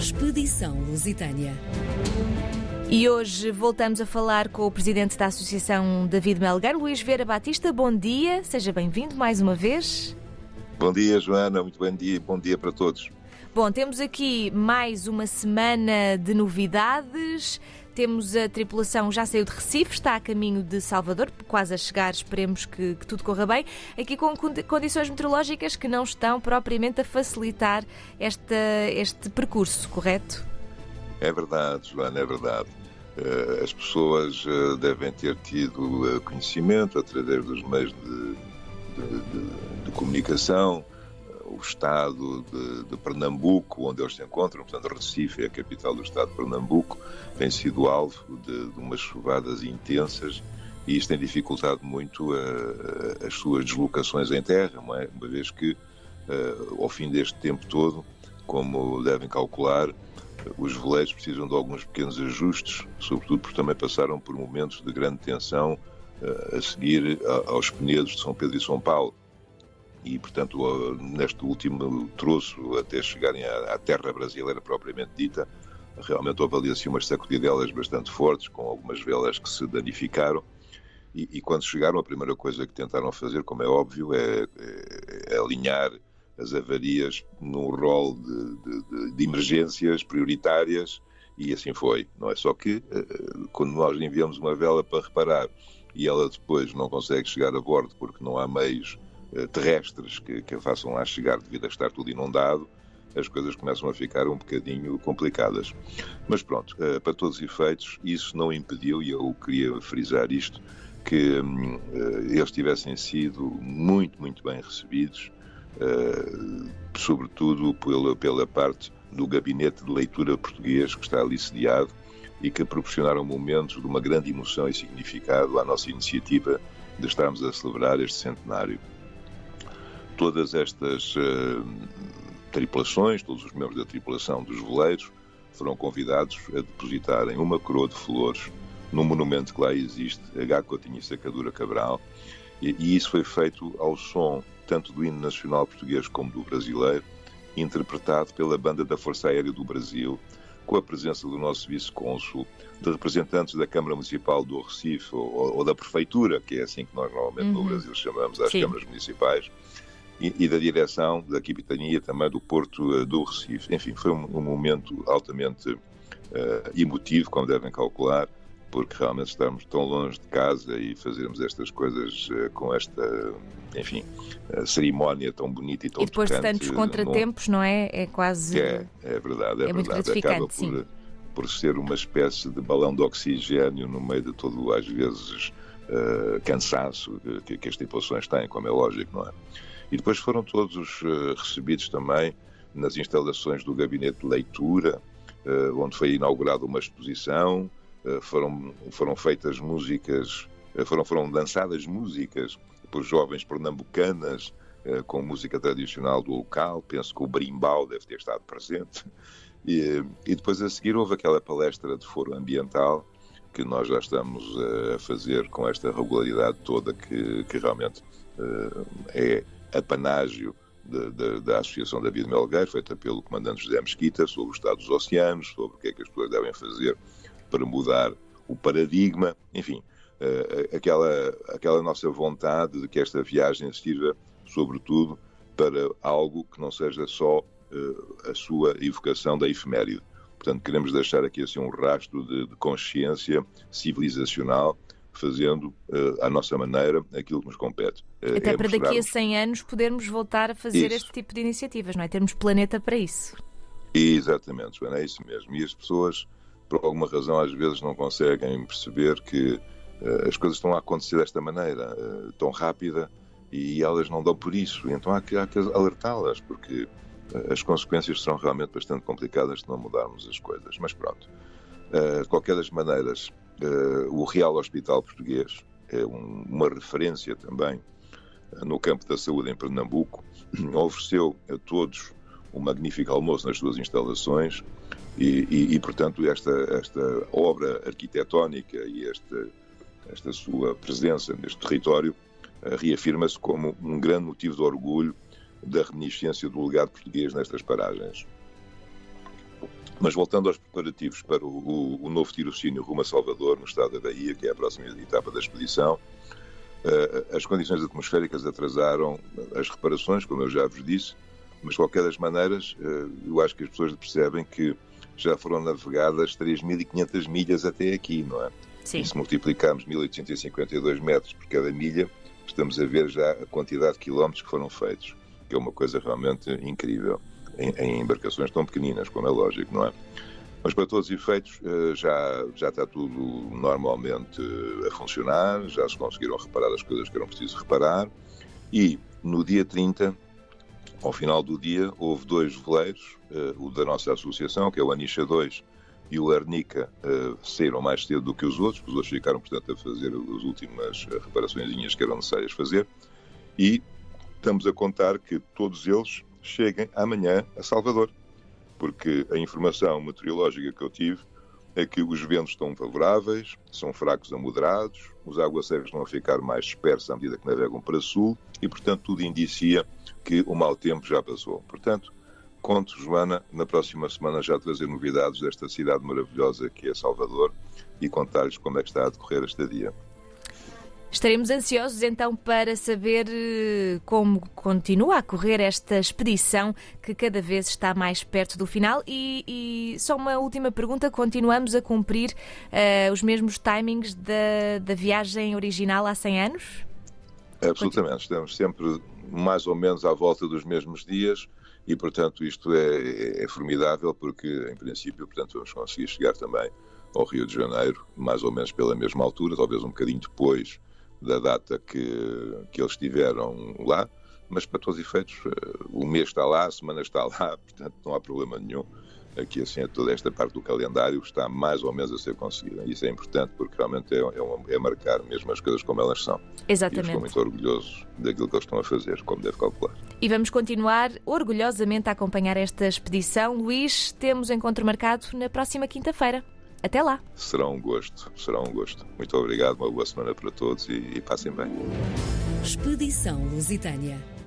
Expedição Lusitânia. E hoje voltamos a falar com o presidente da Associação David Melgar, Luís Vera Batista. Bom dia, seja bem-vindo mais uma vez. Bom dia, Joana, muito bom dia, bom dia para todos. Bom, temos aqui mais uma semana de novidades. Temos a tripulação já saiu de Recife, está a caminho de Salvador, quase a chegar, esperemos que, que tudo corra bem. Aqui com condições meteorológicas que não estão propriamente a facilitar esta, este percurso, correto? É verdade, Joana, é verdade. Eh, as pessoas eh, devem ter tido eh, conhecimento através dos meios de, de, de, comunicação, o estado de, de, Pernambuco, onde eles se encontram, portanto, Recife é a capital do estado de Pernambuco, tem sido alvo de, de umas chuvadas intensas e isto tem dificultado muito a, a, as suas deslocações em terra, é? uma vez que, uh, ao fim deste tempo todo, como devem calcular, os veleiros precisam de alguns pequenos ajustes, sobretudo porque também passaram por momentos de grande tensão a seguir aos penedos de São Pedro e São Paulo e, portanto, neste último troço, até chegarem à, terra brasileira propriamente dita, realmente houve ali assim umas sacudidelas bastante fortes, com algumas velas que se danificaram. E, e, quando chegaram, a primeira coisa que tentaram fazer, como é óbvio, é, é, é alinhar as avarias num rol de, de, de, emergências prioritárias, e assim foi. Não é só que, eh, quando nós enviamos uma vela para reparar e ela depois não consegue chegar a bordo porque não há meios eh, terrestres que, que a façam lá chegar devido a estar tudo inundado, as coisas começam a ficar um bocadinho complicadas. Mas pronto, eh, para todos os efeitos, isso não impediu, e eu queria frisar isto, que hum, eh, eles tivessem sido muito, muito bem recebidos, sobretudo pela, pela parte do gabinete de leitura português que está ali sediado e que proporcionaram momentos de uma grande emoção e significado à nossa iniciativa de estarmos a celebrar este centenário todas estas uh, tripulações, todos os membros da tripulação dos veleiros, foram convidados a depositarem uma coroa de flores num monumento que lá existe, H. Coutinho e Sacadura Cabral, e, e isso foi feito ao som tanto do hino nacional português como do brasileiro, interpretado pela Banda da Força Aérea do Brasil, com a presença do nosso vice-cônsul, de representantes da Câmara Municipal do Recife ou, ou, da Prefeitura, que é assim que nós normalmente uhum. no Brasil chamamos às Sim. câmaras municipais, e, e da direção da capitania também do Porto uh, do Recife. Enfim, foi um, um momento altamente uh, emotivo, como devem calcular, porque realmente estamos tão longe de casa e fazermos estas coisas uh, com esta, enfim, uh, cerimónia tão bonita e tão E depois de tantos contratempos, não é? É quase. É, é verdade, é, é verdade. Acaba por, sim. por ser uma espécie de balão de oxigênio no meio de todo, às vezes, uh, cansaço que, que as tripulações têm, como é lógico, não é? E depois foram todos recebidos também nas instalações do gabinete de leitura, onde foi inaugurada uma exposição, foram, foram feitas músicas, foram, foram dançadas músicas por jovens pernambucanas com música tradicional do local, penso que o brimbal deve ter estado presente. E, e depois a seguir houve aquela palestra de foro ambiental que nós já estamos a fazer com esta regularidade toda que, que realmente é apanágio da Associação David Melgueiro, feita pelo comandante José Mesquita, sobre o estado dos oceanos, sobre o que é que as pessoas devem fazer para mudar o paradigma, enfim, uh, aquela, aquela nossa vontade de que esta viagem sirva, sobretudo, para algo que não seja só uh, a sua evocação da efeméride. Portanto, queremos deixar aqui assim um rastro de, de consciência civilizacional fazendo uh, à nossa maneira aquilo que nos compete. Uh, Até é para daqui a 100 anos podermos voltar a fazer isso. este tipo de iniciativas, não é? Termos planeta para isso. Exatamente, Joana, é isso mesmo. E as pessoas, por alguma razão, às vezes não conseguem perceber que uh, as coisas estão a acontecer desta maneira, tão rápida, e elas não dão por isso. Então há que, que alertá-las, porque as consequências serão realmente bastante complicadas se não mudarmos as coisas. Mas pronto. de qualquer das maneiras, o Real Hospital Português é um, uma referência também no campo da saúde em Pernambuco. Ofereceu a todos um magnífico almoço nas suas instalações e, e, e portanto, esta, esta obra arquitetónica e esta, esta sua presença neste território uh, reafirma-se como um grande motivo de orgulho da reminiscência do legado português nestas paragens. Mas voltando aos preparativos para o, o, o novo tirocínio rumo a Salvador, no estado da Bahia, que é a próxima etapa da expedição, uh, as condições atmosféricas atrasaram as reparações, como eu já vos disse, mas de qualquer das maneiras, uh, eu acho que as pessoas percebem que já foram navegadas 3.500 milhas até aqui, não é? Sim. E se multiplicarmos 1.852 metros por cada milha, estamos a ver já a quantidade de quilómetros que foram feitos, que é uma coisa realmente incrível em, em embarcações tão pequeninas, como é lógico, não é? Mas para todos os efeitos eh, já, já está tudo normalmente eh, a funcionar, já se conseguiram reparar as coisas que eram preciso reparar e no dia 30, ao final do dia, houve dois veleiros, eh, o da nossa associação, que é o Anisha 2 e o Arnica, saíram mais cedo do que os outros, os outros ficaram, portanto, a fazer as últimas reparações que eram necessárias fazer. E estamos a contar que todos eles cheguem amanhã a Salvador, porque a informação meteorológica que eu tive é que os ventos estão favoráveis, são fracos a moderados, os aguaceiros a ficar mais dispersos à medida que navegam para sul e, portanto, tudo indicia que o mau tempo já passou. Portanto, conto, Joana, na próxima semana já trazer novidades desta cidade maravilhosa que é Salvador e contar-lhes como é que está a decorrer esta dia. Estaremos ansiosos então para saber eh, como continua a correr esta expedição que cada vez está mais perto do final. E, e só uma última pergunta: continuamos a cumprir uh, os mesmos timings da, da viagem original há 100 anos? Absolutamente, estamos sempre mais ou menos à volta dos mesmos dias e, portanto, isto é, é, formidável porque, em princípio, portanto, vamos conseguir chegar também ao Rio de Janeiro, mais ou menos pela mesma altura, talvez um bocadinho depois da data que, que eles estiveram lá, mas para todos os efeitos, eh, o mês está lá, a semana está lá, portanto não há problema nenhum. Aqui, assim, toda esta parte do calendário está mais ou menos a ser conseguida. Isso é importante porque realmente é, é, é marcar mesmo as coisas como elas são. Exatamente. E estou muito orgulhoso daquilo que eles estão a fazer, como deve calcular. E vamos continuar orgulhosamente a acompanhar esta expedição. Luís, temos encontro marcado na próxima quinta-feira. Até lá. Será um gosto, será um gosto. Muito obrigado, uma boa semana para todos e, e passem bem. Expedição Lusitânia.